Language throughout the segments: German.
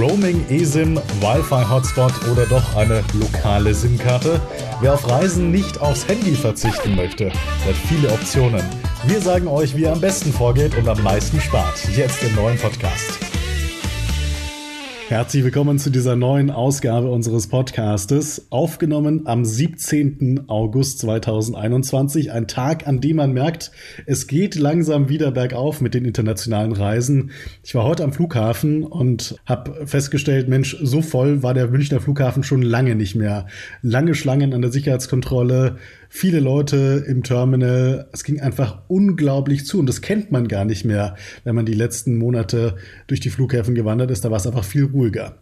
Roaming, eSIM, Wi-Fi-Hotspot oder doch eine lokale SIM-Karte? Wer auf Reisen nicht aufs Handy verzichten möchte, hat viele Optionen. Wir sagen euch, wie ihr am besten vorgeht und am meisten spart. Jetzt im neuen Podcast. Herzlich willkommen zu dieser neuen Ausgabe unseres Podcastes, aufgenommen am 17. August 2021, ein Tag, an dem man merkt, es geht langsam wieder bergauf mit den internationalen Reisen. Ich war heute am Flughafen und habe festgestellt, Mensch, so voll war der Münchner Flughafen schon lange nicht mehr. Lange Schlangen an der Sicherheitskontrolle, viele Leute im Terminal. Es ging einfach unglaublich zu und das kennt man gar nicht mehr, wenn man die letzten Monate durch die Flughäfen gewandert ist. Da war es einfach viel ruhiger.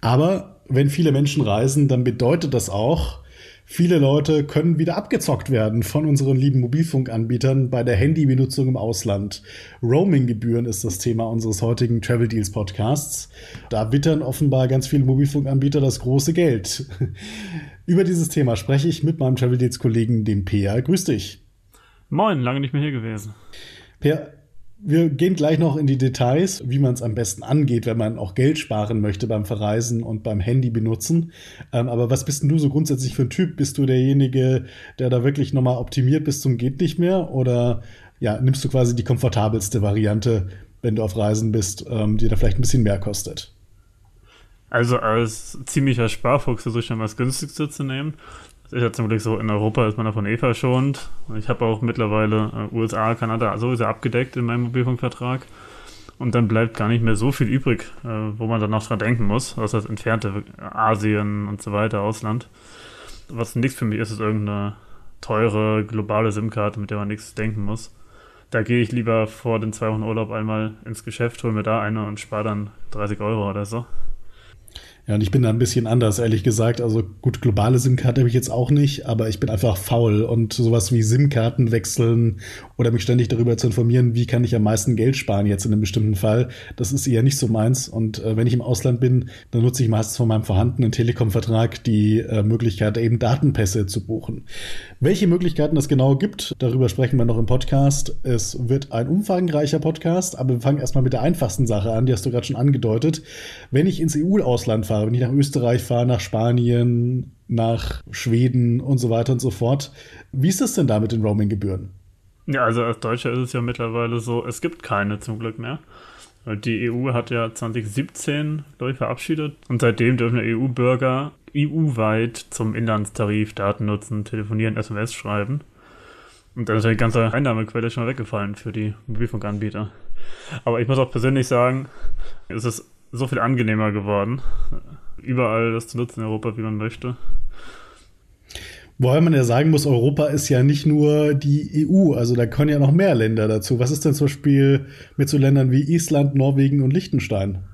Aber wenn viele Menschen reisen, dann bedeutet das auch, Viele Leute können wieder abgezockt werden von unseren lieben Mobilfunkanbietern bei der Handybenutzung im Ausland. Roaming-Gebühren ist das Thema unseres heutigen Travel Deals Podcasts. Da wittern offenbar ganz viele Mobilfunkanbieter das große Geld. Über dieses Thema spreche ich mit meinem Travel Deals Kollegen, dem Peer. Grüß dich. Moin, lange nicht mehr hier gewesen. Per, wir gehen gleich noch in die Details, wie man es am besten angeht, wenn man auch Geld sparen möchte beim Verreisen und beim Handy benutzen. Ähm, aber was bist denn du so grundsätzlich für ein Typ? Bist du derjenige, der da wirklich nochmal optimiert bis zum geht nicht mehr? Oder ja, nimmst du quasi die komfortabelste Variante, wenn du auf Reisen bist, ähm, die da vielleicht ein bisschen mehr kostet? Also als ziemlicher Sparfuchs versuche ich schon was günstigste zu nehmen ist ja zum Glück so, in Europa ist man davon eh verschont. Ich habe auch mittlerweile äh, USA, Kanada sowieso abgedeckt in meinem Mobilfunkvertrag. Und dann bleibt gar nicht mehr so viel übrig, äh, wo man dann noch dran denken muss. Das heißt, entfernte Asien und so weiter, Ausland. Was nichts für mich ist, ist irgendeine teure globale SIM-Karte, mit der man nichts denken muss. Da gehe ich lieber vor den zwei Wochen Urlaub einmal ins Geschäft, hole mir da eine und spare dann 30 Euro oder so. Ja, und ich bin da ein bisschen anders, ehrlich gesagt. Also gut, globale SIM-Karte habe ich jetzt auch nicht, aber ich bin einfach faul und sowas wie SIM-Karten wechseln oder mich ständig darüber zu informieren, wie kann ich am meisten Geld sparen jetzt in einem bestimmten Fall, das ist eher nicht so meins. Und äh, wenn ich im Ausland bin, dann nutze ich meistens von meinem vorhandenen Telekom-Vertrag die äh, Möglichkeit, eben Datenpässe zu buchen. Welche Möglichkeiten es genau gibt, darüber sprechen wir noch im Podcast. Es wird ein umfangreicher Podcast, aber wir fangen erstmal mit der einfachsten Sache an, die hast du gerade schon angedeutet. Wenn ich ins EU-Ausland fahre, fahre, wenn ich nach Österreich fahre, nach Spanien, nach Schweden und so weiter und so fort. Wie ist das denn da mit den Roaming-Gebühren? Ja, also als Deutscher ist es ja mittlerweile so, es gibt keine zum Glück mehr. Die EU hat ja 2017, glaube ich, verabschiedet und seitdem dürfen EU-Bürger EU-weit zum Inlandstarif Daten nutzen, telefonieren, SMS schreiben. Und dann ist ja die ganze Einnahmequelle schon weggefallen für die Mobilfunkanbieter. Aber ich muss auch persönlich sagen, es ist so viel angenehmer geworden, überall das zu nutzen in Europa, wie man möchte. Wobei man ja sagen muss, Europa ist ja nicht nur die EU, also da können ja noch mehr Länder dazu. Was ist denn zum Beispiel mit so Ländern wie Island, Norwegen und Liechtenstein?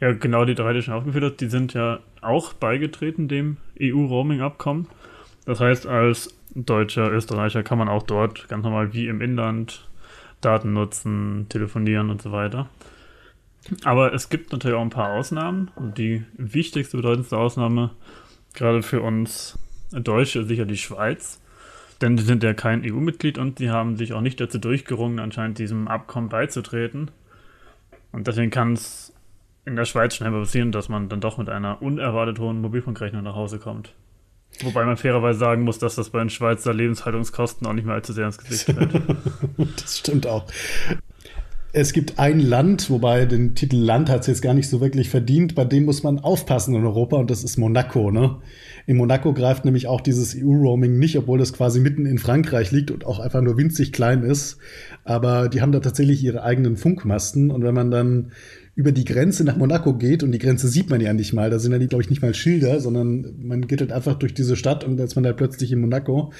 Ja, genau die drei, die schon aufgeführt hast, die sind ja auch beigetreten dem EU-Roaming-Abkommen. Das heißt, als Deutscher, Österreicher kann man auch dort ganz normal wie im Inland Daten nutzen, telefonieren und so weiter. Aber es gibt natürlich auch ein paar Ausnahmen. Und die wichtigste, bedeutendste Ausnahme, gerade für uns Deutsche, ist sicher die Schweiz. Denn die sind ja kein EU-Mitglied und sie haben sich auch nicht dazu durchgerungen, anscheinend diesem Abkommen beizutreten. Und deswegen kann es in der Schweiz schnell passieren, dass man dann doch mit einer unerwartet hohen Mobilfunkrechnung nach Hause kommt. Wobei man fairerweise sagen muss, dass das bei den Schweizer Lebenshaltungskosten auch nicht mehr allzu sehr ins Gesicht fällt. das stimmt auch. Es gibt ein Land, wobei den Titel Land hat es jetzt gar nicht so wirklich verdient, bei dem muss man aufpassen in Europa und das ist Monaco. Ne? In Monaco greift nämlich auch dieses EU-Roaming nicht, obwohl das quasi mitten in Frankreich liegt und auch einfach nur winzig klein ist. Aber die haben da tatsächlich ihre eigenen Funkmasten und wenn man dann über die Grenze nach Monaco geht und die Grenze sieht man ja nicht mal, da sind ja, glaube ich, nicht mal Schilder, sondern man geht halt einfach durch diese Stadt und als man da plötzlich in Monaco,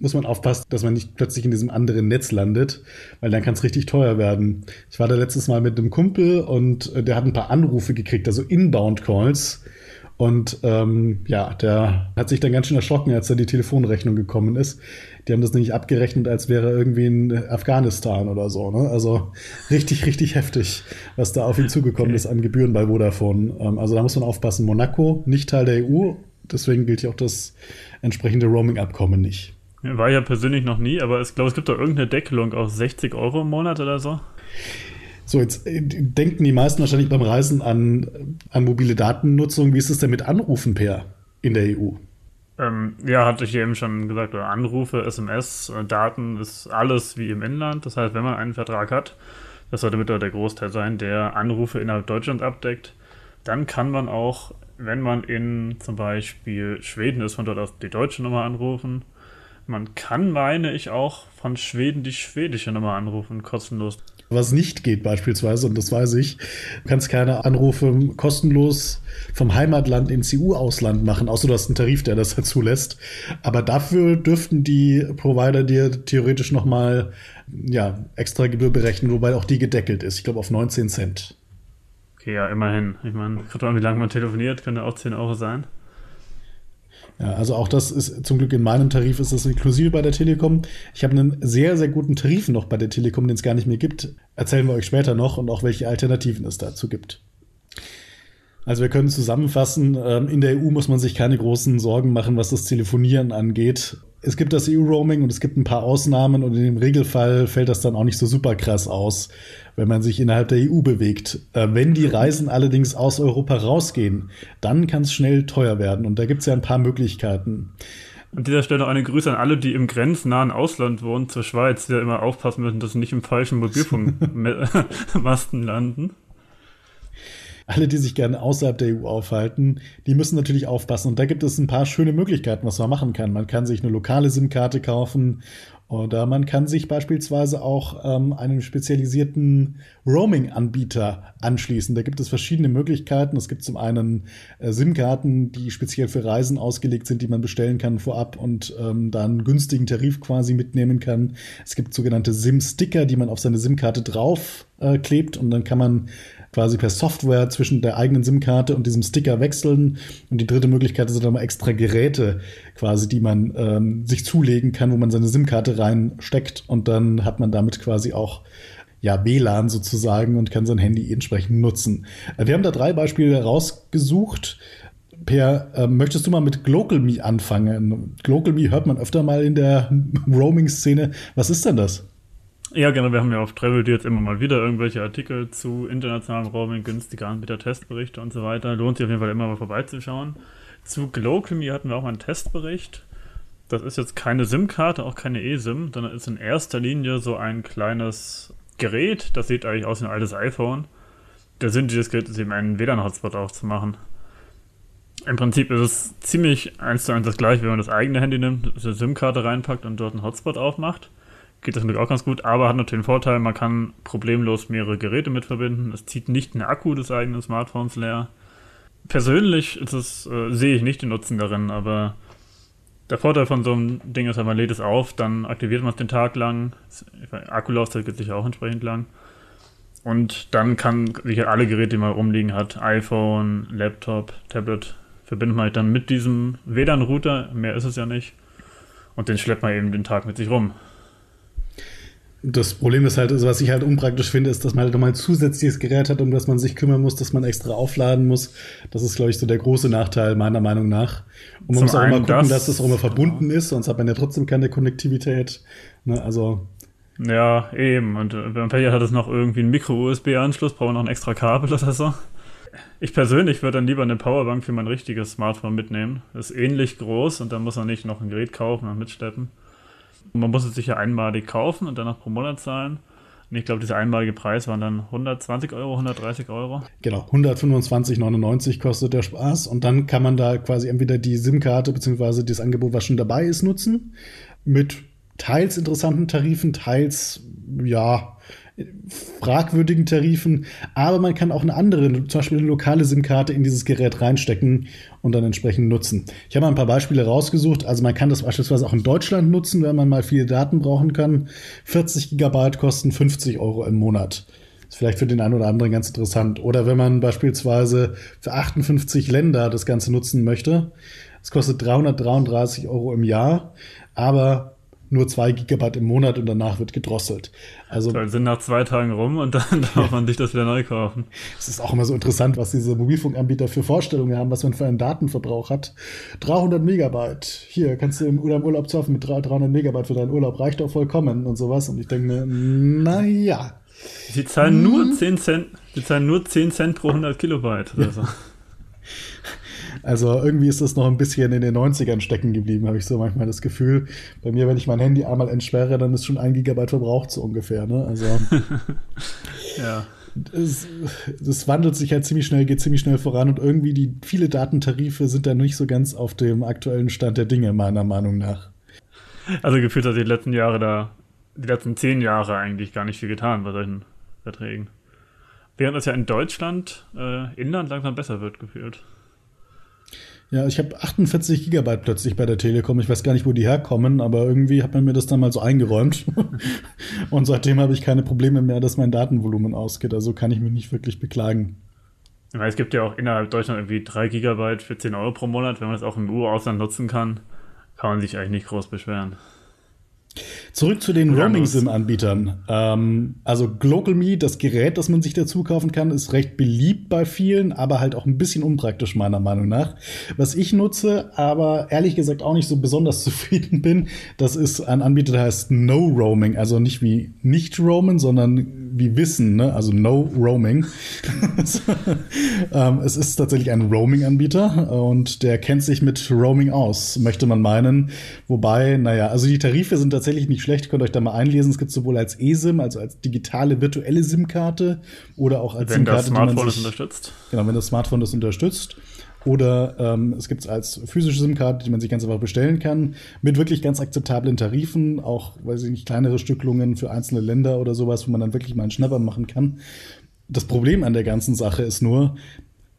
muss man aufpassen, dass man nicht plötzlich in diesem anderen Netz landet, weil dann kann es richtig teuer werden. Ich war da letztes Mal mit einem Kumpel und äh, der hat ein paar Anrufe gekriegt, also Inbound-Calls. Und ähm, ja, der hat sich dann ganz schön erschrocken, als da die Telefonrechnung gekommen ist. Die haben das nämlich abgerechnet, als wäre irgendwie in Afghanistan oder so. Ne? Also richtig, richtig heftig, was da auf ihn zugekommen okay. ist an Gebühren bei Vodafone. Ähm, also da muss man aufpassen. Monaco, nicht Teil der EU, deswegen gilt ja auch das entsprechende Roaming-Abkommen nicht. War ja persönlich noch nie, aber ich glaube, es gibt doch irgendeine Deckelung auf 60 Euro im Monat oder so. So, jetzt äh, denken die meisten wahrscheinlich beim Reisen an, an mobile Datennutzung. Wie ist es denn mit Anrufen per in der EU? Ähm, ja, hatte ich eben schon gesagt, Anrufe, SMS, äh, Daten ist alles wie im Inland. Das heißt, wenn man einen Vertrag hat, das sollte mit der Großteil sein, der Anrufe innerhalb Deutschlands abdeckt, dann kann man auch, wenn man in zum Beispiel Schweden ist, von dort aus die deutsche Nummer anrufen. Man kann, meine ich, auch von Schweden die schwedische Nummer anrufen, kostenlos. Was nicht geht beispielsweise, und das weiß ich, du kannst keine Anrufe kostenlos vom Heimatland ins EU-Ausland machen, außer du hast einen Tarif, der das zulässt. Aber dafür dürften die Provider dir theoretisch nochmal ja, extra Gebühr berechnen, wobei auch die gedeckelt ist. Ich glaube auf 19 Cent. Okay, ja, immerhin. Ich meine, wie lange man telefoniert, könnte auch 10 Euro sein. Ja, also auch das ist zum Glück in meinem Tarif ist das inklusive bei der Telekom. Ich habe einen sehr, sehr guten Tarif noch bei der Telekom, den es gar nicht mehr gibt. Erzählen wir euch später noch und auch welche Alternativen es dazu gibt. Also wir können zusammenfassen, ähm, in der EU muss man sich keine großen Sorgen machen, was das Telefonieren angeht. Es gibt das EU-Roaming und es gibt ein paar Ausnahmen und in dem Regelfall fällt das dann auch nicht so super krass aus, wenn man sich innerhalb der EU bewegt. Äh, wenn die Reisen allerdings aus Europa rausgehen, dann kann es schnell teuer werden und da gibt es ja ein paar Möglichkeiten. An dieser Stelle eine Grüße an alle, die im grenznahen Ausland wohnen, zur Schweiz, die ja immer aufpassen müssen, dass sie nicht im falschen Mobilfunkmasten landen alle, die sich gerne außerhalb der EU aufhalten, die müssen natürlich aufpassen. Und da gibt es ein paar schöne Möglichkeiten, was man machen kann. Man kann sich eine lokale SIM-Karte kaufen oder man kann sich beispielsweise auch ähm, einem spezialisierten Roaming-Anbieter anschließen. Da gibt es verschiedene Möglichkeiten. Es gibt zum einen äh, SIM-Karten, die speziell für Reisen ausgelegt sind, die man bestellen kann vorab und ähm, da einen günstigen Tarif quasi mitnehmen kann. Es gibt sogenannte SIM-Sticker, die man auf seine SIM-Karte drauf äh, klebt und dann kann man quasi per Software zwischen der eigenen SIM-Karte und diesem Sticker wechseln. Und die dritte Möglichkeit sind dann mal extra Geräte quasi, die man ähm, sich zulegen kann, wo man seine SIM-Karte reinsteckt und dann hat man damit quasi auch ja, WLAN sozusagen und kann sein Handy entsprechend nutzen. Äh, wir haben da drei Beispiele rausgesucht. Per, äh, möchtest du mal mit GlocalMe anfangen? GlocalMe hört man öfter mal in der Roaming-Szene. Was ist denn das? Ja, genau. Wir haben ja auf Travel jetzt immer mal wieder irgendwelche Artikel zu internationalem Roaming, günstiger Anbieter, Testberichte und so weiter. Lohnt sich auf jeden Fall immer mal vorbeizuschauen. Zu GlocalMe hatten wir auch mal einen Testbericht. Das ist jetzt keine SIM-Karte, auch keine eSIM, sondern ist in erster Linie so ein kleines Gerät. Das sieht eigentlich aus wie ein altes iPhone. Der Sinn dieses Geräts ist eben einen WLAN-Hotspot aufzumachen. Im Prinzip ist es ziemlich eins zu eins das gleiche, wenn man das eigene Handy nimmt, eine SIM-Karte reinpackt und dort einen Hotspot aufmacht geht das natürlich auch ganz gut, aber hat natürlich den Vorteil, man kann problemlos mehrere Geräte mit verbinden. Es zieht nicht den Akku des eigenen Smartphones leer. Persönlich es, äh, sehe ich nicht den Nutzen darin, aber der Vorteil von so einem Ding ist, man lädt es auf, dann aktiviert man es den Tag lang. Akkulaufzeit geht sicher auch entsprechend lang. Und dann kann sich alle Geräte, die man rumliegen hat, iPhone, Laptop, Tablet, verbindet man halt dann mit diesem WLAN-Router, mehr ist es ja nicht. Und den schleppt man eben den Tag mit sich rum das Problem ist halt, also was ich halt unpraktisch finde, ist, dass man halt nochmal ein zusätzliches Gerät hat, um das man sich kümmern muss, dass man extra aufladen muss. Das ist, glaube ich, so der große Nachteil meiner Meinung nach. Und man Zum muss auch immer gucken, das, dass das auch immer verbunden ist, sonst hat man ja trotzdem keine Konnektivität. Ne, also. Ja, eben. Und äh, wenn man Pech hat, es noch irgendwie einen Micro-USB-Anschluss, braucht man noch ein extra Kabel oder so. Ich persönlich würde dann lieber eine Powerbank für mein richtiges Smartphone mitnehmen. Ist ähnlich groß und dann muss man nicht noch ein Gerät kaufen und mitschleppen. Man muss es sich ja einmalig kaufen und danach pro Monat zahlen. Und ich glaube, dieser einmalige Preis waren dann 120 Euro, 130 Euro. Genau, 125,99 kostet der Spaß. Und dann kann man da quasi entweder die SIM-Karte bzw. das Angebot, was schon dabei ist, nutzen. Mit teils interessanten Tarifen, teils, ja, fragwürdigen Tarifen, aber man kann auch eine andere, zum Beispiel eine lokale SIM-Karte in dieses Gerät reinstecken und dann entsprechend nutzen. Ich habe mal ein paar Beispiele rausgesucht. Also man kann das beispielsweise auch in Deutschland nutzen, wenn man mal viele Daten brauchen kann. 40 Gigabyte kosten 50 Euro im Monat. Ist vielleicht für den einen oder anderen ganz interessant. Oder wenn man beispielsweise für 58 Länder das Ganze nutzen möchte. Es kostet 333 Euro im Jahr, aber nur zwei Gigabyte im Monat und danach wird gedrosselt. Also Toll, sind nach zwei Tagen rum und dann darf man sich das wieder neu kaufen. Es ist auch immer so interessant, was diese Mobilfunkanbieter für Vorstellungen haben, was man für einen Datenverbrauch hat. 300 Megabyte. Hier kannst du im, Urlaub surfen mit 300 Megabyte für deinen Urlaub reicht doch vollkommen und sowas. Und ich denke mir, naja. Sie zahlen, hm. nur 10 Cent, sie zahlen nur 10 Cent pro 100 Kilobyte. Oder so. Also irgendwie ist das noch ein bisschen in den 90ern stecken geblieben, habe ich so manchmal das Gefühl. Bei mir, wenn ich mein Handy einmal entsperre, dann ist schon ein Gigabyte verbraucht so ungefähr. Ne? Also ja. Das, das, wandelt sich halt ziemlich schnell, geht ziemlich schnell voran und irgendwie die viele Datentarife sind da nicht so ganz auf dem aktuellen Stand der Dinge, meiner Meinung nach. Also gefühlt hat die letzten Jahre da, die letzten zehn Jahre eigentlich gar nicht viel getan bei solchen Verträgen. Während es ja in Deutschland, äh, Inland langsam besser wird, gefühlt. Ja, ich habe 48 Gigabyte plötzlich bei der Telekom. Ich weiß gar nicht, wo die herkommen, aber irgendwie hat man mir das dann mal so eingeräumt. und seitdem habe ich keine Probleme mehr, dass mein Datenvolumen ausgeht. Also kann ich mich nicht wirklich beklagen. es gibt ja auch innerhalb Deutschland irgendwie 3 Gigabyte für 10 Euro pro Monat. Wenn man das auch im EU-Ausland nutzen kann, kann man sich eigentlich nicht groß beschweren. Zurück zu den Roaming-SIM-Anbietern. Ähm, also GlocalMe, das Gerät, das man sich dazu kaufen kann, ist recht beliebt bei vielen, aber halt auch ein bisschen unpraktisch meiner Meinung nach. Was ich nutze, aber ehrlich gesagt auch nicht so besonders zufrieden bin, das ist ein Anbieter, der heißt No Roaming, also nicht wie nicht roamen, sondern wie Wissen, ne? also No Roaming. ähm, es ist tatsächlich ein Roaming-Anbieter und der kennt sich mit Roaming aus, möchte man meinen. Wobei, naja, also die Tarife sind tatsächlich nicht schlecht, könnt euch da mal einlesen. Es gibt sowohl als eSIM, also als digitale virtuelle SIM-Karte oder auch als SIM-Karte, das Smartphone die man sich, das unterstützt. Genau, wenn das Smartphone das unterstützt. Oder ähm, es gibt es als physische SIM-Karte, die man sich ganz einfach bestellen kann, mit wirklich ganz akzeptablen Tarifen, auch, weiß ich nicht, kleinere Stücklungen für einzelne Länder oder sowas, wo man dann wirklich mal einen Schnapper machen kann. Das Problem an der ganzen Sache ist nur,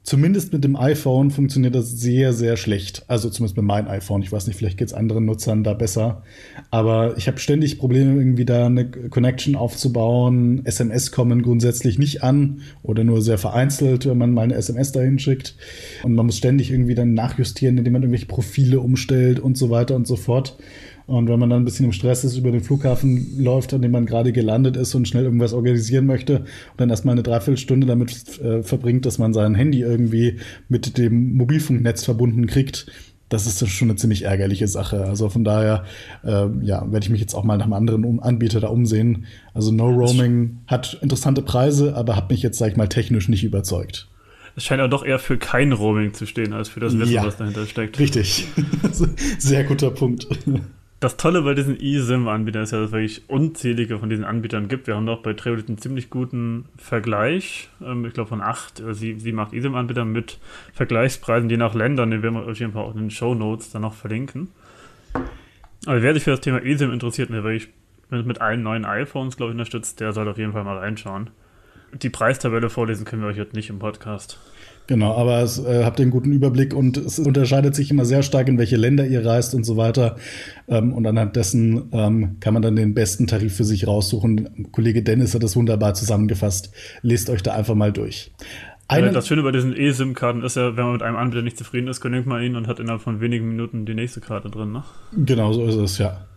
Zumindest mit dem iPhone funktioniert das sehr, sehr schlecht. Also zumindest mit meinem iPhone. Ich weiß nicht, vielleicht geht es anderen Nutzern da besser. Aber ich habe ständig Probleme, irgendwie da eine Connection aufzubauen. SMS kommen grundsätzlich nicht an oder nur sehr vereinzelt, wenn man mal eine SMS dahin schickt. Und man muss ständig irgendwie dann nachjustieren, indem man irgendwelche Profile umstellt und so weiter und so fort. Und wenn man dann ein bisschen im Stress ist, über den Flughafen läuft, an dem man gerade gelandet ist und schnell irgendwas organisieren möchte und dann erstmal eine Dreiviertelstunde damit äh, verbringt, dass man sein Handy irgendwie mit dem Mobilfunknetz verbunden kriegt, das ist schon eine ziemlich ärgerliche Sache. Also von daher, äh, ja, werde ich mich jetzt auch mal nach einem anderen Anbieter da umsehen. Also No Roaming hat interessante Preise, aber hat mich jetzt, sag ich mal, technisch nicht überzeugt. Es scheint ja doch eher für kein Roaming zu stehen, als für das Wissen, ja, was dahinter steckt. Richtig. Sehr guter Punkt das Tolle bei diesen eSIM-Anbietern ist ja, dass es wirklich unzählige von diesen Anbietern gibt. Wir haben doch bei Trailbit einen ziemlich guten Vergleich. Ähm, ich glaube von acht, äh, sie, sie macht eSIM-Anbieter mit Vergleichspreisen je nach Ländern, den werden wir euch einfach auch in den Show Notes dann noch verlinken. Also wer sich für das Thema eSIM interessiert, der wirklich mit allen neuen iPhones, glaube ich, unterstützt, der soll auf jeden Fall mal reinschauen. Die Preistabelle vorlesen können wir euch jetzt nicht im Podcast. Genau, aber es, äh, habt ihr einen guten Überblick und es unterscheidet sich immer sehr stark, in welche Länder ihr reist und so weiter. Ähm, und anhand dessen ähm, kann man dann den besten Tarif für sich raussuchen. Kollege Dennis hat das wunderbar zusammengefasst. Lest euch da einfach mal durch. Eine das Schöne bei diesen eSIM-Karten ist ja, wenn man mit einem Anbieter nicht zufrieden ist, kündigt man ihn und hat innerhalb von wenigen Minuten die nächste Karte drin, ne? Genau, so ist es, ja.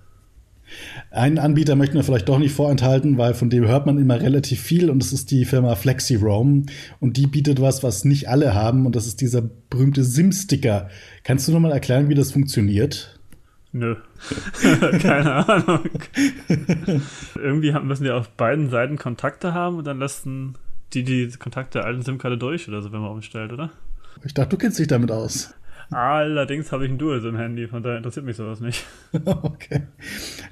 Einen Anbieter möchten wir vielleicht doch nicht vorenthalten, weil von dem hört man immer relativ viel und das ist die Firma FlexiRoam und die bietet was, was nicht alle haben und das ist dieser berühmte SIM-Sticker. Kannst du nochmal erklären, wie das funktioniert? Nö. Keine Ahnung. Irgendwie müssen die auf beiden Seiten Kontakte haben und dann lassen die die Kontakte der alten SIM-Karte durch oder so, wenn man umstellt, oder? Ich dachte, du kennst dich damit aus. Allerdings habe ich ein Dual im Handy, von daher interessiert mich sowas nicht. okay.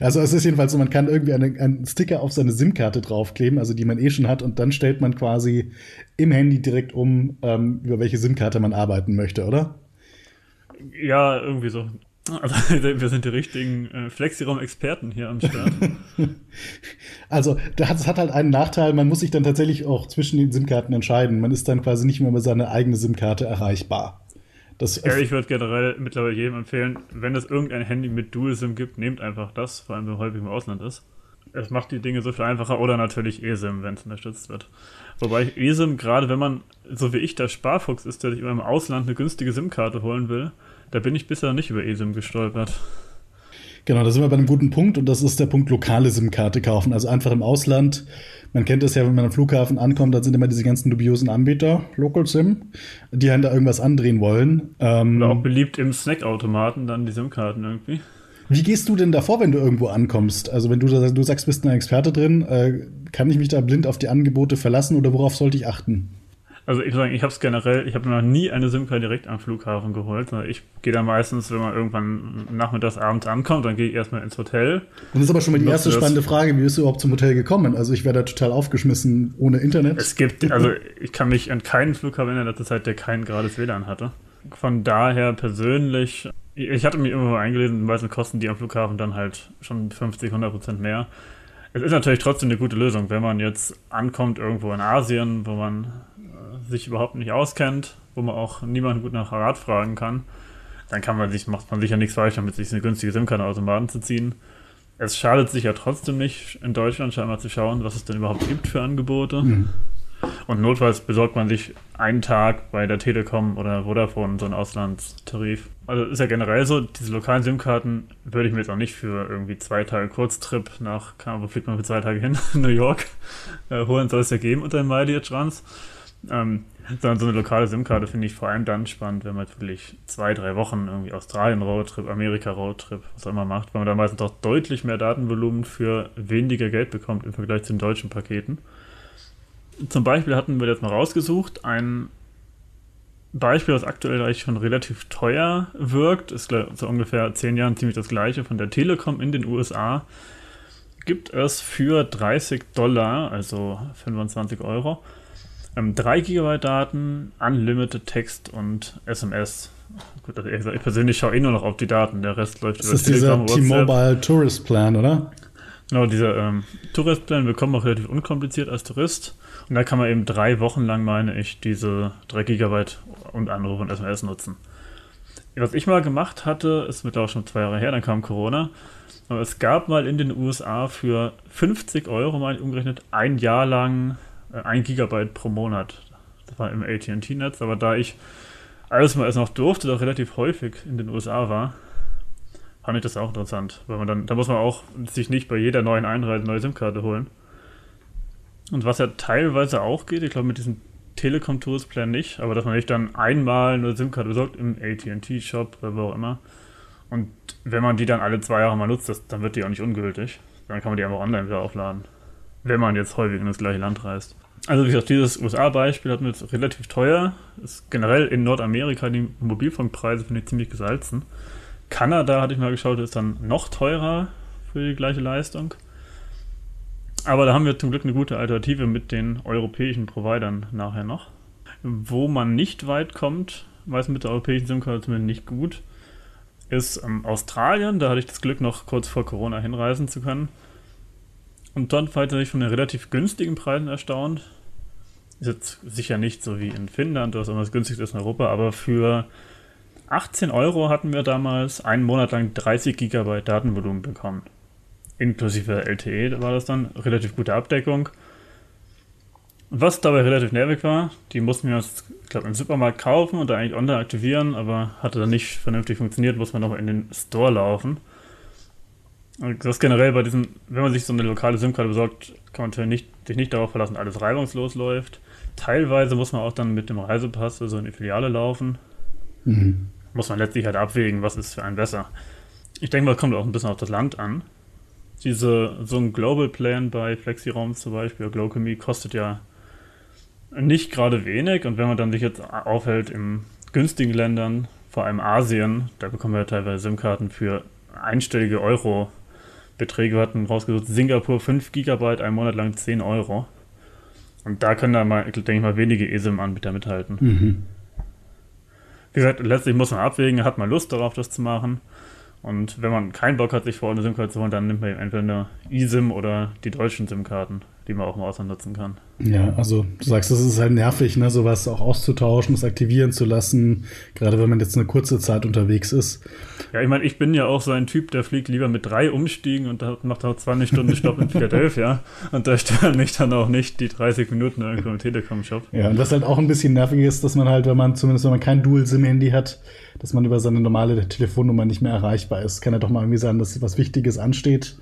Also es ist jedenfalls so, man kann irgendwie eine, einen Sticker auf seine SIM-Karte draufkleben, also die man eh schon hat, und dann stellt man quasi im Handy direkt um, ähm, über welche SIM-Karte man arbeiten möchte, oder? Ja, irgendwie so. Also wir sind die richtigen äh, Flexiraum-Experten hier am Start. also das hat halt einen Nachteil, man muss sich dann tatsächlich auch zwischen den SIM-Karten entscheiden. Man ist dann quasi nicht mehr über seine eigene SIM-Karte erreichbar. Das ja, ich würde generell mittlerweile jedem empfehlen, wenn es irgendein Handy mit Dual-SIM gibt, nehmt einfach das, vor allem wenn man häufig im Ausland ist. Es macht die Dinge so viel einfacher oder natürlich eSIM, wenn es unterstützt wird. Wobei eSIM, gerade wenn man, so wie ich, der Sparfuchs ist, der sich immer im Ausland eine günstige SIM-Karte holen will, da bin ich bisher nicht über eSIM gestolpert. Genau, da sind wir bei einem guten Punkt und das ist der Punkt lokale SIM-Karte kaufen. Also einfach im Ausland man kennt das ja, wenn man am Flughafen ankommt, da sind immer diese ganzen dubiosen Anbieter, Local SIM, die einen da irgendwas andrehen wollen. Ähm, Oder auch beliebt im Snackautomaten dann die SIM-Karten irgendwie. Wie gehst du denn davor, wenn du irgendwo ankommst? Also wenn du, du sagst, bist ein Experte drin, äh, kann ich mich da blind auf die Angebote verlassen oder worauf sollte ich achten? Also ich sagen, ich habe es generell, ich habe noch nie eine SIM-Karte direkt am Flughafen geholt. Ich gehe da meistens, wenn man irgendwann nachmittags, abends ankommt, dann gehe ich erstmal ins Hotel. Und das ist aber schon mal die erste spannende Frage, wie bist du überhaupt zum Hotel gekommen? Also ich wäre da total aufgeschmissen ohne Internet. Es gibt, also ich kann mich an keinen Flughafen in der Zeit, der kein gratis WLAN hatte. Von daher persönlich, ich hatte mich irgendwo eingelesen, meistens kosten die am Flughafen dann halt schon 50, 100 Prozent mehr. Es ist natürlich trotzdem eine gute Lösung, wenn man jetzt ankommt irgendwo in Asien, wo man sich überhaupt nicht auskennt, wo man auch niemanden gut nach Rat fragen kann, dann kann man sich, macht man sicher nichts falsch damit, sich eine günstige SIM-Karte aus dem Laden zu ziehen. Es schadet sich ja trotzdem nicht, in Deutschland scheinbar zu schauen, was es denn überhaupt gibt für Angebote. Mhm. Und notfalls besorgt man sich einen Tag bei der Telekom oder Vodafone so einen Auslandstarif. Also ist ja generell so, diese lokalen SIM-Karten würde ich mir jetzt auch nicht für irgendwie zwei Tage Kurztrip nach, wo fliegt man für zwei Tage hin? New York äh, holen soll es ja geben unter dem Mileage-Trans. Ähm, sondern so eine lokale SIM-Karte finde ich vor allem dann spannend, wenn man wirklich zwei, drei Wochen irgendwie Australien-Roadtrip, Amerika-Roadtrip, was auch immer macht, weil man da meistens auch deutlich mehr Datenvolumen für weniger Geld bekommt im Vergleich zu den deutschen Paketen. Zum Beispiel hatten wir jetzt mal rausgesucht, ein Beispiel, was aktuell eigentlich schon relativ teuer wirkt, ist so ungefähr zehn Jahren ziemlich das gleiche von der Telekom in den USA. Gibt es für 30 Dollar, also 25 Euro, ähm, 3 GB Daten, Unlimited Text und SMS. Gut, also ich persönlich schaue eh nur noch auf die Daten, der Rest läuft das über ist Telegram, dieser T-Mobile Tourist Plan, oder? Genau, dieser ähm, Tourist Plan bekommt man auch relativ unkompliziert als Tourist. Und da kann man eben drei Wochen lang, meine ich, diese 3 GB und Anrufe und SMS nutzen. Was ich mal gemacht hatte, ist mittlerweile schon zwei Jahre her, dann kam Corona. Aber es gab mal in den USA für 50 Euro, mal umgerechnet, ein Jahr lang äh, ein Gigabyte pro Monat. Das war im AT&T-Netz, aber da ich alles mal erst noch durfte, doch relativ häufig in den USA war, fand ich das auch interessant, weil man dann, da muss man auch sich nicht bei jeder neuen Einreise eine neue SIM-Karte holen. Und was ja teilweise auch geht, ich glaube mit diesem Telekom Tourist Plan nicht, aber dass man nicht dann einmal eine SIM-Karte besorgt im AT&T-Shop oder wo auch immer. Und wenn man die dann alle zwei Jahre mal nutzt, das, dann wird die auch nicht ungültig. Dann kann man die einfach online wieder aufladen wenn man jetzt häufig in das gleiche Land reist. Also wie gesagt, dieses USA-Beispiel hat mir jetzt relativ teuer. Ist generell in Nordamerika die Mobilfunkpreise finde ich ziemlich gesalzen. Kanada hatte ich mal geschaut, ist dann noch teurer für die gleiche Leistung. Aber da haben wir zum Glück eine gute Alternative mit den europäischen Providern nachher noch. Wo man nicht weit kommt, weiß mit der europäischen SIM-Karte zumindest nicht gut, ist ähm, Australien. Da hatte ich das Glück, noch kurz vor Corona hinreisen zu können. Und dort war ich von den relativ günstigen Preisen erstaunt. Ist jetzt sicher nicht so wie in Finnland, was immer das günstigste ist in Europa, aber für 18 Euro hatten wir damals einen Monat lang 30 Gigabyte Datenvolumen bekommen. Inklusive LTE war das dann, relativ gute Abdeckung. Was dabei relativ nervig war, die mussten wir uns, ich glaube, im Supermarkt kaufen und da eigentlich online aktivieren, aber hatte dann nicht vernünftig funktioniert, muss man nochmal in den Store laufen. Das generell bei diesen, wenn man sich so eine lokale SIM-Karte besorgt, kann man natürlich nicht, sich nicht darauf verlassen, dass alles reibungslos läuft. Teilweise muss man auch dann mit dem Reisepass so in die Filiale laufen. Mhm. Muss man letztlich halt abwägen, was ist für einen besser. Ich denke mal, kommt auch ein bisschen auf das Land an. Diese, so ein Global Plan bei FlexiRaum zum Beispiel, Glocally, kostet ja nicht gerade wenig. Und wenn man dann sich jetzt aufhält in günstigen Ländern, vor allem Asien, da bekommen wir ja teilweise SIM-Karten für einstellige Euro Beträge hatten rausgesucht. Singapur 5 GB, ein Monat lang 10 Euro. Und da können da mal, denke ich mal, wenige ESIM-Anbieter mithalten. Mhm. Wie gesagt, letztlich muss man abwägen, hat man Lust darauf, das zu machen. Und wenn man keinen Bock hat, sich vor eine SIM-Karte zu holen, dann nimmt man entweder eine eSIM oder die deutschen SIM-Karten die man auch im Ausland nutzen kann. Ja, also du sagst, es ist halt nervig, ne, sowas auch auszutauschen, es aktivieren zu lassen, gerade wenn man jetzt eine kurze Zeit unterwegs ist. Ja, ich meine, ich bin ja auch so ein Typ, der fliegt lieber mit drei Umstiegen und macht auch 20 Stunden Stopp in Philadelphia und da stören mich dann auch nicht die 30 Minuten irgendwo im Telekom-Shop. Ja, und was halt auch ein bisschen nervig ist, dass man halt, wenn man zumindest wenn man kein Dual-SIM-Handy hat, dass man über seine normale Telefonnummer nicht mehr erreichbar ist. Kann ja doch mal irgendwie sein, dass was Wichtiges ansteht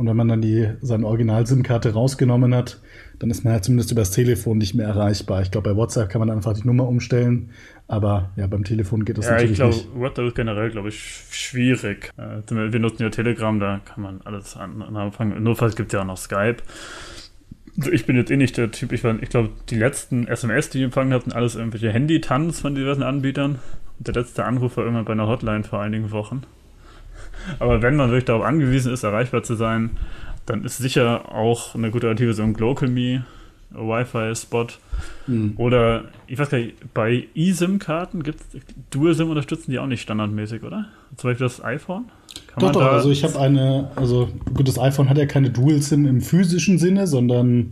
Und wenn man dann die, seine Original-SIM-Karte rausgenommen hat, dann ist man halt zumindest übers Telefon nicht mehr erreichbar. Ich glaube, bei WhatsApp kann man einfach die Nummer umstellen, aber ja, beim Telefon geht das ja, natürlich ich glaub, nicht. WhatsApp ist generell, glaube ich, schwierig. Äh, wir nutzen ja Telegram, da kann man alles anfangen. Notfalls gibt es ja auch noch Skype. Also ich bin jetzt eh nicht der Typ, ich, ich glaube, die letzten SMS, die ich empfangen hatten, alles irgendwelche Handy-Tanz von diversen Anbietern. Und der letzte Anruf war irgendwann bei einer Hotline vor einigen Wochen. Aber wenn man wirklich darauf angewiesen ist, erreichbar zu sein, dann ist sicher auch eine gute Alternative so ein GlocalMe Wi-Fi-Spot. Mhm. Oder, ich weiß gar nicht, bei eSIM-Karten gibt es Dual-SIM unterstützen die auch nicht standardmäßig, oder? Zum Beispiel das iPhone? Kann doch, doch, also ich habe eine, also gut, das iPhone hat ja keine Dual-SIM im physischen Sinne, sondern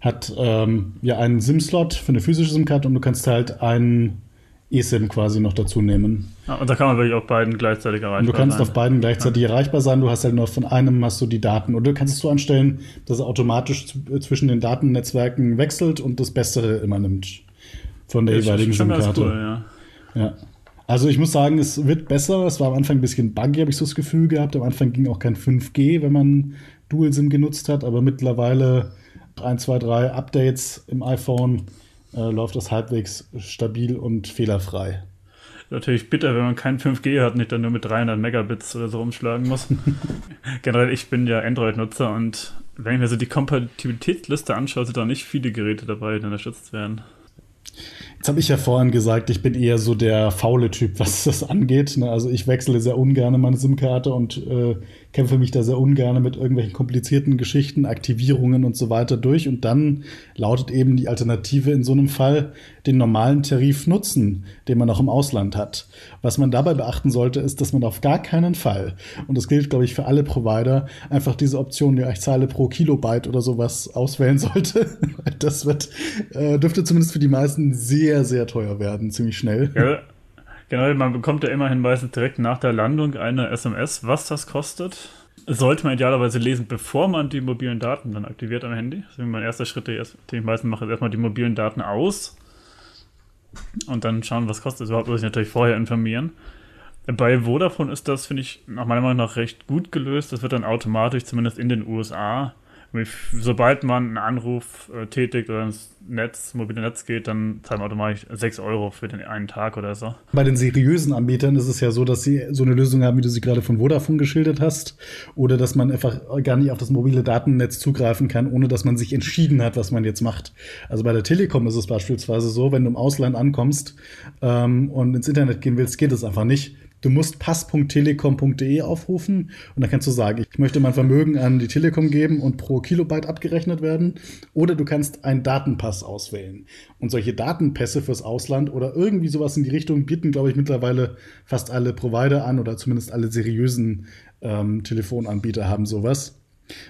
hat ähm, ja einen SIM-Slot für eine physische SIM-Karte und du kannst halt einen eSIM quasi noch dazu nehmen. Ja, und da kann man wirklich auf beiden gleichzeitig erreichbar sein. Du kannst sein. auf beiden gleichzeitig ja. erreichbar sein. Du hast halt nur von einem hast du die Daten. Oder du kannst es so anstellen, dass er automatisch zwischen den Datennetzwerken wechselt und das Bessere immer nimmt von der jeweiligen SIM-Karte. Cool, ja. ja. Also ich muss sagen, es wird besser. Es war am Anfang ein bisschen buggy, habe ich so das Gefühl gehabt. Am Anfang ging auch kein 5G, wenn man Dual-SIM genutzt hat. Aber mittlerweile 1, 2, 3 Updates im iPhone äh, läuft das halbwegs stabil und fehlerfrei. Natürlich bitter, wenn man kein 5G hat und nicht dann nur mit 300 Megabits oder so rumschlagen muss. Generell, ich bin ja Android-Nutzer und wenn ich mir so die Kompatibilitätsliste anschaue, sind da nicht viele Geräte dabei, die unterstützt werden. Jetzt habe ich ja vorhin gesagt, ich bin eher so der faule Typ, was das angeht. Ne? Also ich wechsle sehr ungern meine SIM-Karte und äh, kämpfe mich da sehr ungern mit irgendwelchen komplizierten Geschichten, Aktivierungen und so weiter durch. Und dann lautet eben die Alternative in so einem Fall, den normalen Tarif nutzen, den man auch im Ausland hat. Was man dabei beachten sollte, ist, dass man auf gar keinen Fall, und das gilt, glaube ich, für alle Provider, einfach diese Option, ja, ich zahle pro Kilobyte oder sowas auswählen sollte. das wird, äh, dürfte zumindest für die meisten sehr, sehr teuer werden, ziemlich schnell. Ja. Genau, man bekommt ja immerhin meistens direkt nach der Landung eine SMS, was das kostet. Sollte man idealerweise lesen, bevor man die mobilen Daten dann aktiviert am Handy. Deswegen mein erster Schritt, den ich meistens mache, ist erstmal die mobilen Daten aus und dann schauen, was kostet es überhaupt, muss ich natürlich vorher informieren. Bei Vodafone ist das, finde ich, nach meiner Meinung nach recht gut gelöst. Das wird dann automatisch, zumindest in den USA, sobald man einen Anruf äh, tätigt oder ins Netz, mobile Netz geht, dann zahlen wir automatisch 6 Euro für den einen Tag oder so. Bei den seriösen Anbietern ist es ja so, dass sie so eine Lösung haben, wie du sie gerade von Vodafone geschildert hast, oder dass man einfach gar nicht auf das mobile Datennetz zugreifen kann, ohne dass man sich entschieden hat, was man jetzt macht. Also bei der Telekom ist es beispielsweise so, wenn du im Ausland ankommst ähm, und ins Internet gehen willst, geht es einfach nicht Du musst pass.telekom.de aufrufen und dann kannst du sagen, ich möchte mein Vermögen an die Telekom geben und pro Kilobyte abgerechnet werden. Oder du kannst einen Datenpass auswählen. Und solche Datenpässe fürs Ausland oder irgendwie sowas in die Richtung bieten, glaube ich, mittlerweile fast alle Provider an oder zumindest alle seriösen ähm, Telefonanbieter haben sowas.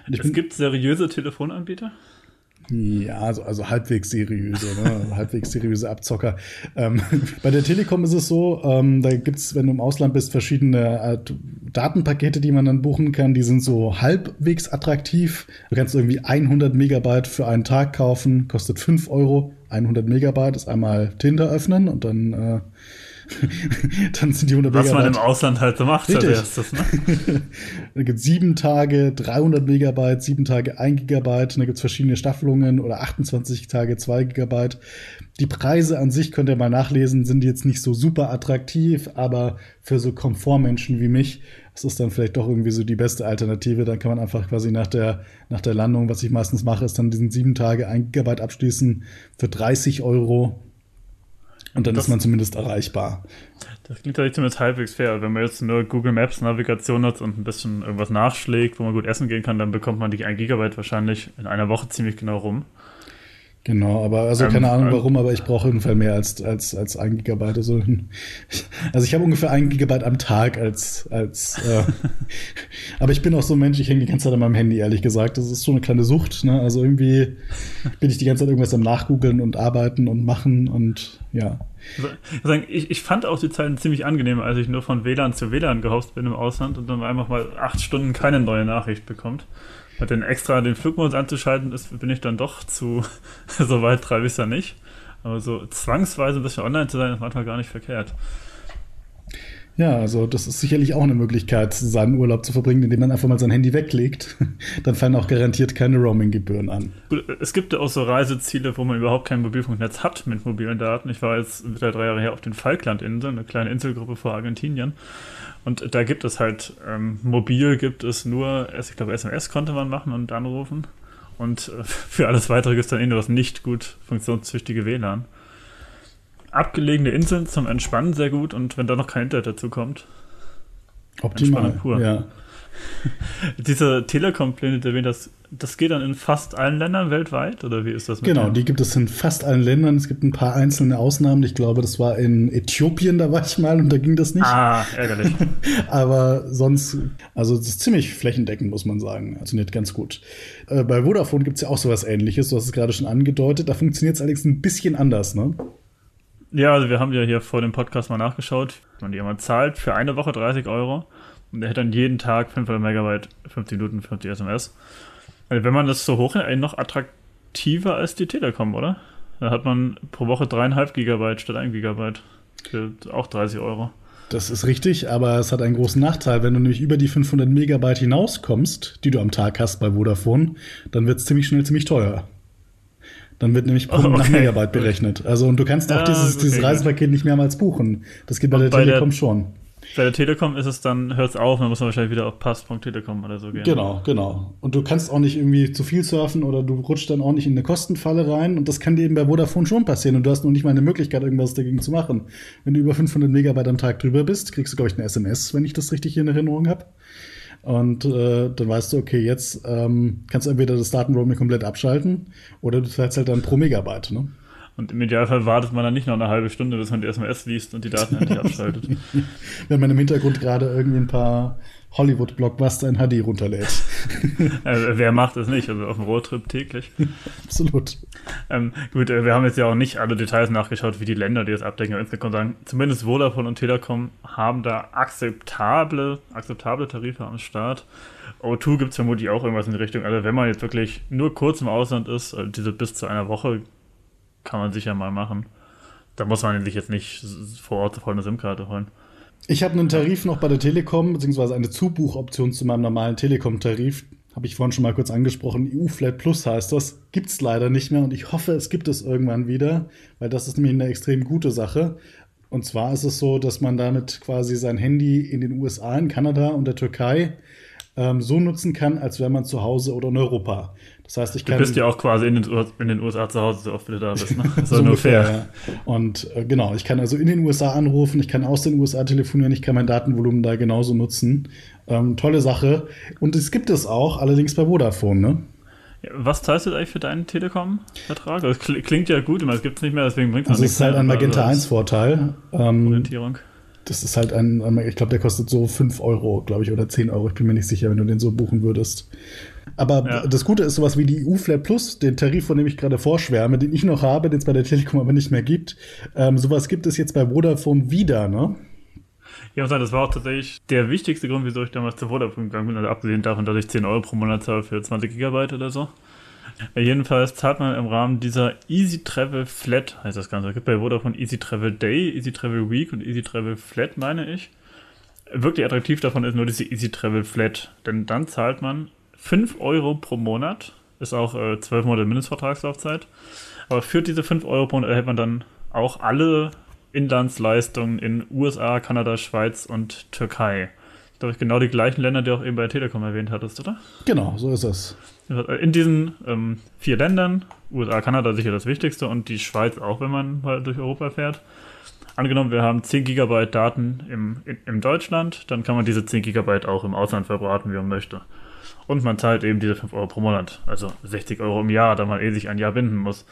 es gibt seriöse Telefonanbieter? Ja, also, also halbwegs seriöse, ne? halbwegs seriöse Abzocker. Ähm, bei der Telekom ist es so, ähm, da gibt's, wenn du im Ausland bist, verschiedene äh, Datenpakete, die man dann buchen kann. Die sind so halbwegs attraktiv. Du kannst irgendwie 100 Megabyte für einen Tag kaufen, kostet 5 Euro. 100 Megabyte ist einmal Tinder öffnen und dann äh, dann sind die 100 Was Megabyte. Was man im Ausland halt so macht, Richtig. als erstes. Ne? da gibt es sieben Tage 300 Megabyte, sieben Tage 1 Gigabyte, und da gibt es verschiedene Staffelungen oder 28 Tage 2 Gigabyte. Die Preise an sich könnt ihr mal nachlesen, sind jetzt nicht so super attraktiv, aber für so Komfortmenschen wie mich das ist dann vielleicht doch irgendwie so die beste Alternative. Dann kann man einfach quasi nach der, nach der Landung, was ich meistens mache, ist dann diesen sieben Tage 1 Gigabyte abschließen für 30 Euro und dann das, ist man zumindest erreichbar. Das klingt eigentlich zumindest halbwegs fair. Wenn man jetzt nur Google Maps Navigation hat und ein bisschen irgendwas nachschlägt, wo man gut essen gehen kann, dann bekommt man die 1 Gigabyte wahrscheinlich in einer Woche ziemlich genau rum. Genau, aber also ähm, keine Ahnung ähm, warum, aber ich brauche jeden mehr als, als, als ein Gigabyte. Also, also ich habe ungefähr ein Gigabyte am Tag als, als äh, aber ich bin auch so ein Mensch, ich hänge die ganze Zeit an meinem Handy, ehrlich gesagt. Das ist so eine kleine Sucht. Ne? Also irgendwie bin ich die ganze Zeit irgendwas am Nachgoogeln und arbeiten und machen und ja. Ich, ich fand auch die Zeiten ziemlich angenehm, als ich nur von WLAN zu WLAN gehofft bin im Ausland und dann einfach mal acht Stunden keine neue Nachricht bekommt. Weil dann extra den Flugmodus anzuschalten, ist, bin ich dann doch zu, so weit treibe ich es ja nicht. Aber so zwangsweise ein bisschen online zu sein, ist manchmal gar nicht verkehrt. Ja, also das ist sicherlich auch eine Möglichkeit, seinen Urlaub zu verbringen, indem man einfach mal sein Handy weglegt. Dann fallen auch garantiert keine Roaming-Gebühren an. Es gibt ja auch so Reiseziele, wo man überhaupt kein Mobilfunknetz hat mit mobilen Daten. Ich war jetzt wieder drei Jahre her auf den Falklandinseln, eine kleine Inselgruppe vor Argentinien. Und da gibt es halt, ähm, mobil gibt es nur, ich glaube, SMS konnte man machen und anrufen. Und äh, für alles weitere gibt es dann eh nur das nicht gut funktionstüchtige WLAN abgelegene Inseln zum Entspannen sehr gut und wenn da noch kein Internet dazu kommt. Optimal. Pur. Ja. Diese Telekom-Pläne, das, das geht dann in fast allen Ländern weltweit oder wie ist das? genau, die gibt es in fast allen Ländern. Es gibt ein paar einzelne Ausnahmen. Ich glaube, das war in Äthiopien, da war ich mal und da ging das nicht. Ah, ärgerlich. Aber sonst, also es ist ziemlich flächendeckend, muss man sagen. Funktioniert ganz gut. Äh, bei Vodafone gibt es ja auch sowas ähnliches. Du hast es gerade schon angedeutet. Da funktioniert es allerdings ein bisschen anders, ne? Ja, also wir haben ja hier vor dem Podcast mal nachgeschaut. Wenn jemand zahlt für eine Woche 30 Euro und der hätte dann jeden Tag 500 Megabyte, 50 Minuten, 50 SMS. Also wenn man das so hoch noch attraktiver als die Telekom, oder? Da hat man pro Woche dreieinhalb Gigabyte statt ein Gigabyte. Für auch 30 Euro. Das ist richtig, aber es hat einen großen Nachteil. Wenn du nämlich über die 500 Megabyte hinauskommst, die du am Tag hast bei Vodafone, dann wird es ziemlich schnell ziemlich teuer. Dann wird nämlich pro oh, okay. nach Megabyte berechnet. Also und du kannst auch ja, dieses, okay, dieses Reisepaket nicht mehrmals buchen. Das geht bei und der bei Telekom der, schon. Bei der Telekom ist es dann, hört es auf, dann muss man wahrscheinlich wieder auf pass.telekom oder so gehen. Genau, genau. Und du kannst auch nicht irgendwie zu viel surfen oder du rutschst dann auch nicht in eine Kostenfalle rein. Und das kann dir eben bei Vodafone schon passieren. Und du hast noch nicht mal eine Möglichkeit, irgendwas dagegen zu machen. Wenn du über 500 Megabyte am Tag drüber bist, kriegst du, glaube ich, eine SMS, wenn ich das richtig in Erinnerung habe. Und äh, dann weißt du, okay, jetzt ähm, kannst du entweder das Datenroaming komplett abschalten oder du zahlst halt dann pro Megabyte. Ne? Und im Idealfall wartet man dann nicht noch eine halbe Stunde, bis man die SMS liest und die Daten endlich abschaltet. Wenn man im Hintergrund gerade irgendwie ein paar Hollywood-Blockbuster in HD runterlädt. also, wer macht das nicht? Also auf dem Roadtrip täglich. Absolut. Ähm, gut, äh, wir haben jetzt ja auch nicht alle Details nachgeschaut, wie die Länder, die das abdecken. Aber insgesamt sagen, zumindest Vodafone und Telekom haben da akzeptable, akzeptable Tarife am Start. O2 gibt es vermutlich auch irgendwas in die Richtung. Also wenn man jetzt wirklich nur kurz im Ausland ist, also diese bis zu einer Woche kann man sicher mal machen. Da muss man sich jetzt nicht vor Ort sofort eine SIM-Karte holen. Ich habe einen Tarif noch bei der Telekom, beziehungsweise eine Zubuchoption zu meinem normalen Telekom-Tarif. Habe ich vorhin schon mal kurz angesprochen. EU Flat Plus heißt das. Gibt es leider nicht mehr und ich hoffe, es gibt es irgendwann wieder, weil das ist nämlich eine extrem gute Sache. Und zwar ist es so, dass man damit quasi sein Handy in den USA, in Kanada und der Türkei ähm, so nutzen kann, als wäre man zu Hause oder in Europa. Das heißt, ich kann. Du bist ja auch quasi in den, in den USA zu Hause, so oft du da bist. Ne? so ungefähr. Ja. Und äh, genau, ich kann also in den USA anrufen, ich kann aus den USA telefonieren, ich kann mein Datenvolumen da genauso nutzen. Ähm, tolle Sache. Und es gibt es auch, allerdings bei Vodafone, ne? Was zahlst du eigentlich für deinen Telekom-Vertrag? Das also, klingt ja gut, aber es gibt es nicht mehr, deswegen bringt es also nichts. Das ist halt ein Magenta 1-Vorteil. Ähm, Orientierung. Das ist halt ein, ich glaube, der kostet so 5 Euro, glaube ich, oder 10 Euro. Ich bin mir nicht sicher, wenn du den so buchen würdest. Aber ja. das Gute ist sowas wie die EU-Flat Plus, den Tarif, von dem ich gerade vorschwärme, den ich noch habe, den es bei der Telekom aber nicht mehr gibt. Ähm, sowas gibt es jetzt bei Vodafone wieder, ne? Ja, das war auch tatsächlich der wichtigste Grund, wieso ich damals zu Vodafone gegangen bin. Also abgesehen davon, dass ich 10 Euro pro Monat zahle für 20 Gigabyte oder so. Jedenfalls zahlt man im Rahmen dieser Easy Travel Flat, heißt das Ganze. Es gibt bei Vodafone Easy Travel Day, Easy Travel Week und Easy Travel Flat, meine ich. Wirklich attraktiv davon ist nur diese Easy Travel Flat. Denn dann zahlt man 5 Euro pro Monat. Ist auch äh, 12 Monate Mindestvertragslaufzeit. Aber für diese 5 Euro pro Monat erhält man dann auch alle Inlandsleistungen in USA, Kanada, Schweiz und Türkei. Glaube ich, genau die gleichen Länder, die auch eben bei Telekom erwähnt hattest, oder? Genau, so ist es. In diesen ähm, vier Ländern, USA, Kanada sicher das Wichtigste und die Schweiz auch, wenn man mal durch Europa fährt. Angenommen, wir haben 10 GB Daten im, in, in Deutschland, dann kann man diese 10 GB auch im Ausland verbraten, wie man möchte. Und man zahlt eben diese 5 Euro pro Monat, also 60 Euro im Jahr, da man eh sich ein Jahr binden muss.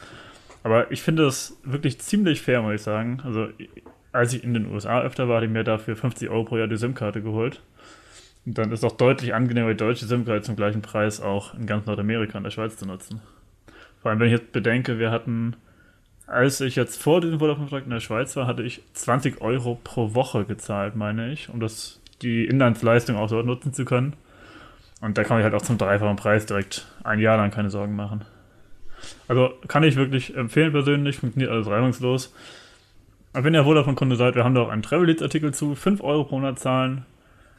Aber ich finde das wirklich ziemlich fair, muss ich sagen. Also, als ich in den USA öfter war, hatte ich mir dafür 50 Euro pro Jahr die SIM-Karte geholt. Dann ist es auch deutlich angenehmer, die deutsche SIM-Karte zum gleichen Preis auch in ganz Nordamerika und der Schweiz zu nutzen. Vor allem, wenn ich jetzt bedenke, wir hatten, als ich jetzt vor diesem Vodafone-Vertrag in der Schweiz war, hatte ich 20 Euro pro Woche gezahlt, meine ich, um das, die Inlandsleistung auch dort nutzen zu können. Und da kann ich halt auch zum dreifachen Preis direkt ein Jahr lang keine Sorgen machen. Also kann ich wirklich empfehlen persönlich, funktioniert alles reibungslos. Aber wenn ihr Vodafone-Kunde seid, wir haben da auch einen Travel-Artikel zu. 5 Euro pro Monat zahlen.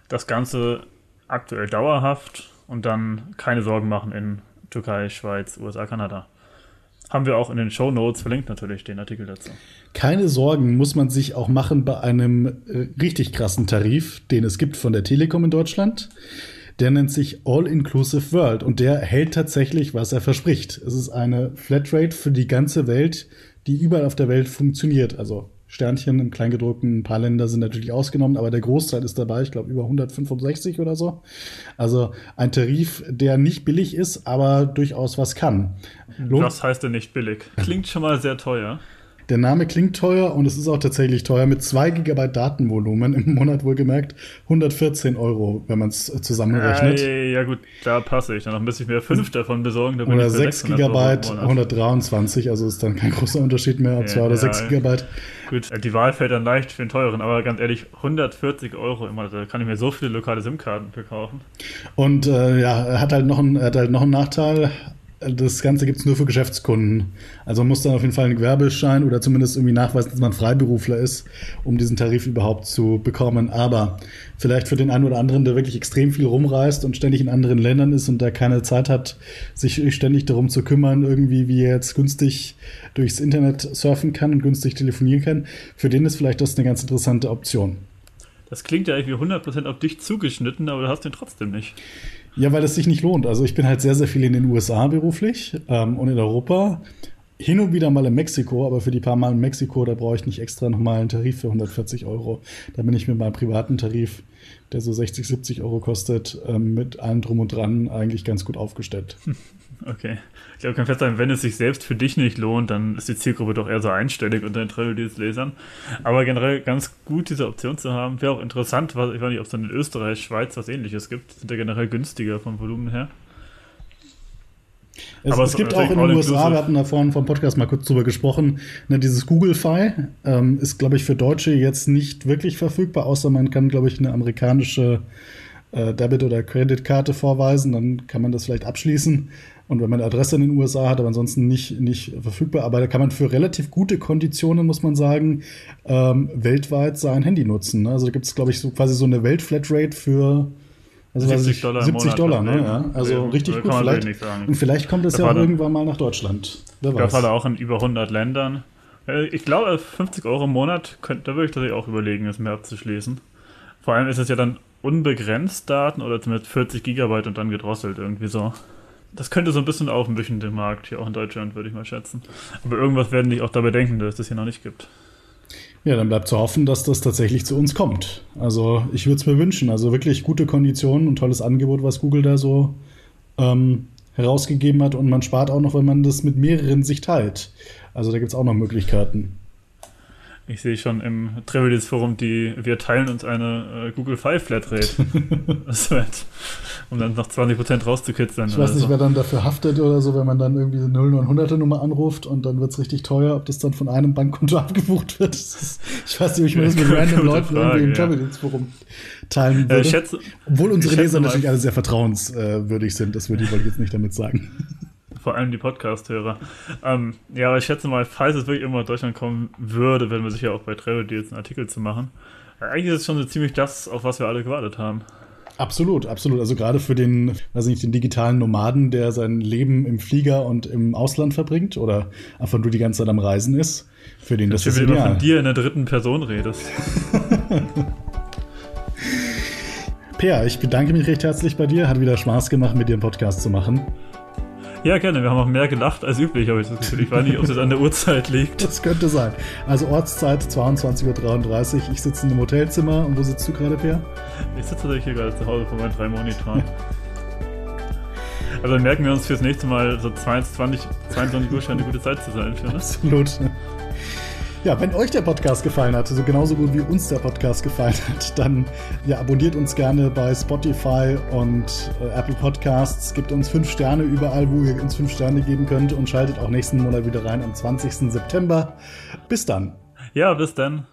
Das Ganze aktuell dauerhaft und dann keine Sorgen machen in Türkei, Schweiz, USA, Kanada. Haben wir auch in den Show Notes verlinkt natürlich den Artikel dazu. Keine Sorgen muss man sich auch machen bei einem äh, richtig krassen Tarif, den es gibt von der Telekom in Deutschland. Der nennt sich All-Inclusive World und der hält tatsächlich, was er verspricht. Es ist eine Flatrate für die ganze Welt, die überall auf der Welt funktioniert. Also Sternchen im Kleingedruckten, ein paar Länder sind natürlich ausgenommen, aber der Großteil ist dabei, ich glaube über 165 oder so. Also ein Tarif, der nicht billig ist, aber durchaus was kann. Lohnt was heißt denn nicht billig? Klingt schon mal sehr teuer. Der Name klingt teuer und es ist auch tatsächlich teuer. Mit 2 GB Datenvolumen im Monat wohlgemerkt 114 Euro, wenn man es zusammenrechnet. Äh, ja gut, da passe ich. Dann müsste ich mir fünf davon besorgen. oder 6 GB 123, also ist dann kein großer Unterschied mehr, ob 2 ja, oder 6 ja, GB. Gut, die Wahl fällt dann leicht für den teuren, aber ganz ehrlich, 140 Euro immer, da kann ich mir so viele lokale SIM-Karten verkaufen. Und äh, ja, hat halt noch einen, er hat halt noch einen Nachteil das Ganze gibt es nur für Geschäftskunden. Also man muss dann auf jeden Fall einen Gewerbeschein oder zumindest irgendwie nachweisen, dass man Freiberufler ist, um diesen Tarif überhaupt zu bekommen. Aber vielleicht für den einen oder anderen, der wirklich extrem viel rumreist und ständig in anderen Ländern ist und der keine Zeit hat, sich ständig darum zu kümmern, irgendwie wie er jetzt günstig durchs Internet surfen kann und günstig telefonieren kann, für den ist vielleicht das eine ganz interessante Option. Das klingt ja irgendwie 100% auf dich zugeschnitten, aber du hast den trotzdem nicht. Ja, weil es sich nicht lohnt. Also ich bin halt sehr, sehr viel in den USA beruflich ähm, und in Europa. Hin und wieder mal in Mexiko, aber für die paar Mal in Mexiko, da brauche ich nicht extra nochmal einen Tarif für 140 Euro. Da bin ich mit meinem privaten Tarif, der so 60, 70 Euro kostet, ähm, mit allem drum und dran eigentlich ganz gut aufgestellt. Okay. Ich glaube, kann feststellen, wenn es sich selbst für dich nicht lohnt, dann ist die Zielgruppe doch eher so einstellig unter den Travel-Lesern. Aber generell ganz gut, diese Option zu haben. Wäre auch interessant, was, ich weiß nicht, ob es dann in Österreich, Schweiz was ähnliches gibt. Sind ja generell günstiger vom Volumen her. Es, Aber es, gibt auch in den USA, wir hatten da vorhin vom Podcast mal kurz drüber gesprochen, ne, dieses Google Fi ähm, ist, glaube ich, für Deutsche jetzt nicht wirklich verfügbar, außer man kann, glaube ich, eine amerikanische äh, Debit- oder Kreditkarte vorweisen, dann kann man das vielleicht abschließen. Und wenn man eine Adresse in den USA hat, aber ansonsten nicht, nicht verfügbar, aber da kann man für relativ gute Konditionen, muss man sagen, ähm, weltweit sein Handy nutzen. Ne? Also da gibt es, glaube ich, so quasi so eine Welt-Flatrate für also 70 Dollar. 70 Dollar, ne? Ja. Also ja, richtig gut. Vielleicht, und vielleicht kommt es ja auch irgendwann mal nach Deutschland. Wer weiß. Fall auch in über 100 Ländern. Äh, ich glaube, 50 Euro im Monat, könnt, da würde ich tatsächlich auch überlegen, es mehr abzuschließen. Vor allem ist es ja dann unbegrenzt Daten oder zumindest 40 Gigabyte und dann gedrosselt irgendwie so. Das könnte so ein bisschen aufmischen, den Markt hier auch in Deutschland, würde ich mal schätzen. Aber irgendwas werden die auch dabei denken, dass es das hier noch nicht gibt. Ja, dann bleibt zu hoffen, dass das tatsächlich zu uns kommt. Also ich würde es mir wünschen. Also wirklich gute Konditionen und tolles Angebot, was Google da so ähm, herausgegeben hat. Und man spart auch noch, wenn man das mit mehreren sich teilt. Also da gibt es auch noch Möglichkeiten. Ich sehe schon im Travelers Forum, die wir teilen uns eine äh, Google Five Flatrate. wird, um dann noch 20% rauszukitzeln. Ich weiß nicht, so. wer dann dafür haftet oder so, wenn man dann irgendwie eine 0900er Nummer anruft und dann wird es richtig teuer, ob das dann von einem Bankkonto abgebucht wird. Ist, ich weiß nicht, ob ich mir das mit random Leuten Frage, irgendwie im Travelers Forum teilen würde. Äh, schätze, Obwohl unsere Leser natürlich alle sehr vertrauenswürdig sind, das würde ich, ich jetzt nicht damit sagen vor allem die Podcast-Hörer. Ähm, ja, aber ich schätze mal, falls es wirklich irgendwann nach Deutschland kommen würde, werden wir sicher auch bei Travel Deals einen Artikel zu machen. Eigentlich ist es schon so ziemlich das, auf was wir alle gewartet haben. Absolut, absolut. Also gerade für den, weiß nicht, den digitalen Nomaden, der sein Leben im Flieger und im Ausland verbringt oder einfach nur die ganze Zeit am Reisen ist, für den das, das ist ideal. Wenn du von dir in der dritten Person redest. Per, ich bedanke mich recht herzlich bei dir. Hat wieder Spaß gemacht, mit dir einen Podcast zu machen. Ja, gerne. Wir haben auch mehr gelacht als üblich, habe ich das Gefühl. Ich weiß nicht, ob es an der Uhrzeit liegt. Das könnte sein. Also Ortszeit 22.33 Uhr. Ich sitze in einem Hotelzimmer. Und wo sitzt du gerade, Per? Ich sitze tatsächlich hier gerade zu Hause vor meinen drei Monitoren. Also dann merken wir uns fürs nächste Mal so 22, 22 Uhr scheint eine gute Zeit zu sein. Für, ne? Absolut. Ja, wenn euch der Podcast gefallen hat, so genauso gut wie uns der Podcast gefallen hat, dann ja, abonniert uns gerne bei Spotify und äh, Apple Podcasts. Gebt uns fünf Sterne überall, wo ihr uns fünf Sterne geben könnt und schaltet auch nächsten Monat wieder rein am 20. September. Bis dann. Ja, bis dann.